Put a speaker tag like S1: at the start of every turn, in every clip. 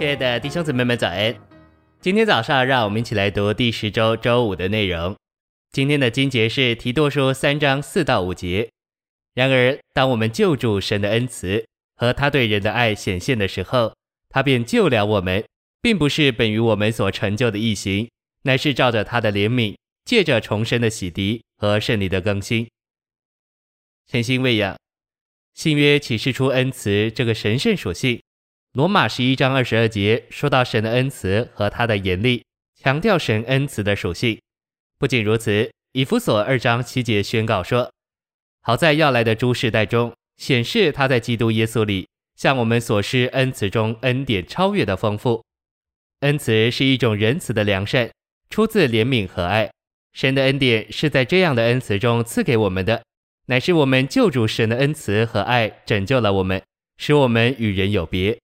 S1: 亲爱的弟兄姊妹们，早安！今天早上，让我们一起来读第十周周五的内容。今天的经节是提多书三章四到五节。然而，当我们救助神的恩慈和他对人的爱显现的时候，他便救了我们，并不是本于我们所成就的异行，乃是照着他的怜悯，借着重生的洗涤和圣灵的更新。诚心喂养，新约启示出恩慈这个神圣属性。罗马十一章二十二节说到神的恩慈和他的严厉，强调神恩慈的属性。不仅如此，以弗所二章七节宣告说：“好在要来的诸世代中，显示他在基督耶稣里向我们所施恩慈中恩典超越的丰富。恩慈是一种仁慈的良善，出自怜悯和爱。神的恩典是在这样的恩慈中赐给我们的，乃是我们救主神的恩慈和爱拯救了我们，使我们与人有别。”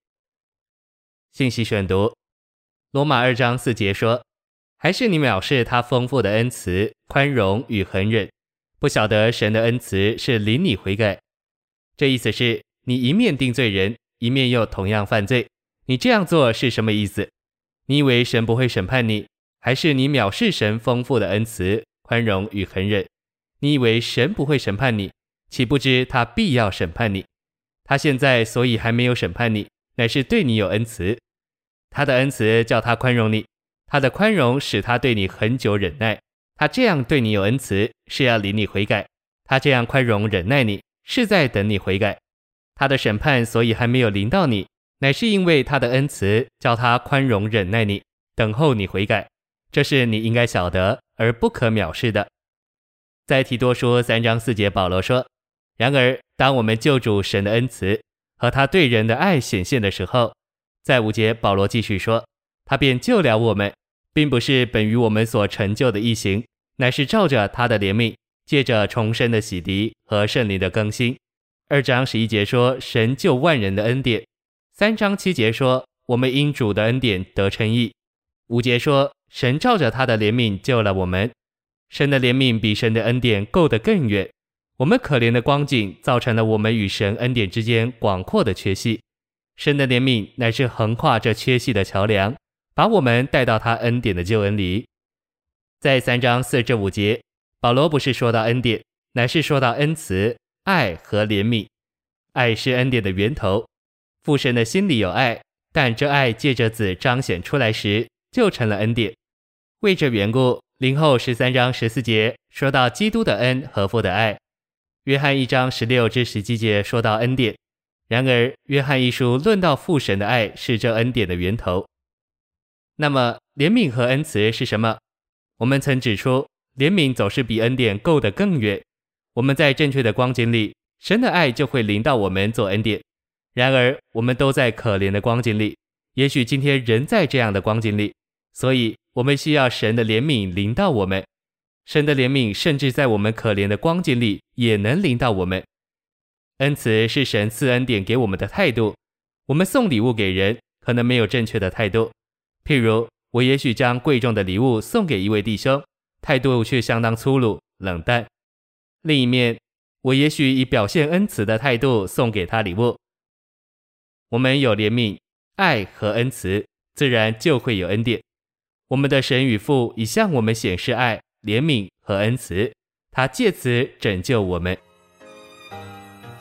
S1: 信息选读，罗马二章四节说：“还是你藐视他丰富的恩慈、宽容与恒忍，不晓得神的恩慈是领你悔改。”这意思是你一面定罪人，一面又同样犯罪。你这样做是什么意思？你以为神不会审判你，还是你藐视神丰富的恩慈、宽容与恒忍？你以为神不会审判你，岂不知他必要审判你？他现在所以还没有审判你，乃是对你有恩慈。他的恩慈叫他宽容你，他的宽容使他对你恒久忍耐。他这样对你有恩慈，是要领你悔改；他这样宽容忍耐你，是在等你悔改。他的审判所以还没有临到你，乃是因为他的恩慈叫他宽容忍耐你，等候你悔改。这是你应该晓得而不可藐视的。在提多书三章四节，保罗说：“然而，当我们救主神的恩慈和他对人的爱显现的时候。”在五节，保罗继续说：“他便救了我们，并不是本于我们所成就的异行，乃是照着他的怜悯，借着重生的洗涤和圣灵的更新。”二章十一节说：“神救万人的恩典。”三章七节说：“我们因主的恩典得称义。”五节说：“神照着他的怜悯救了我们。”神的怜悯比神的恩典够得更远。我们可怜的光景，造成了我们与神恩典之间广阔的缺隙。神的怜悯乃是横跨这缺隙的桥梁，把我们带到他恩典的救恩里。在三章四至五节，保罗不是说到恩典，乃是说到恩慈、爱和怜悯。爱是恩典的源头，父神的心里有爱，但这爱借着子彰显出来时，就成了恩典。为这缘故，林后十三章十四节说到基督的恩和父的爱。约翰一章十六至十七节说到恩典。然而，约翰一书论到父神的爱是这恩典的源头。那么，怜悯和恩慈是什么？我们曾指出，怜悯总是比恩典够得更远。我们在正确的光景里，神的爱就会临到我们做恩典。然而，我们都在可怜的光景里，也许今天仍在这样的光景里，所以我们需要神的怜悯临到我们。神的怜悯甚至在我们可怜的光景里也能临到我们。恩慈是神赐恩典给我们的态度。我们送礼物给人，可能没有正确的态度。譬如，我也许将贵重的礼物送给一位弟兄，态度却相当粗鲁、冷淡。另一面，我也许以表现恩慈的态度送给他礼物。我们有怜悯、爱和恩慈，自然就会有恩典。我们的神与父已向我们显示爱、怜悯和恩慈，他借此拯救我们。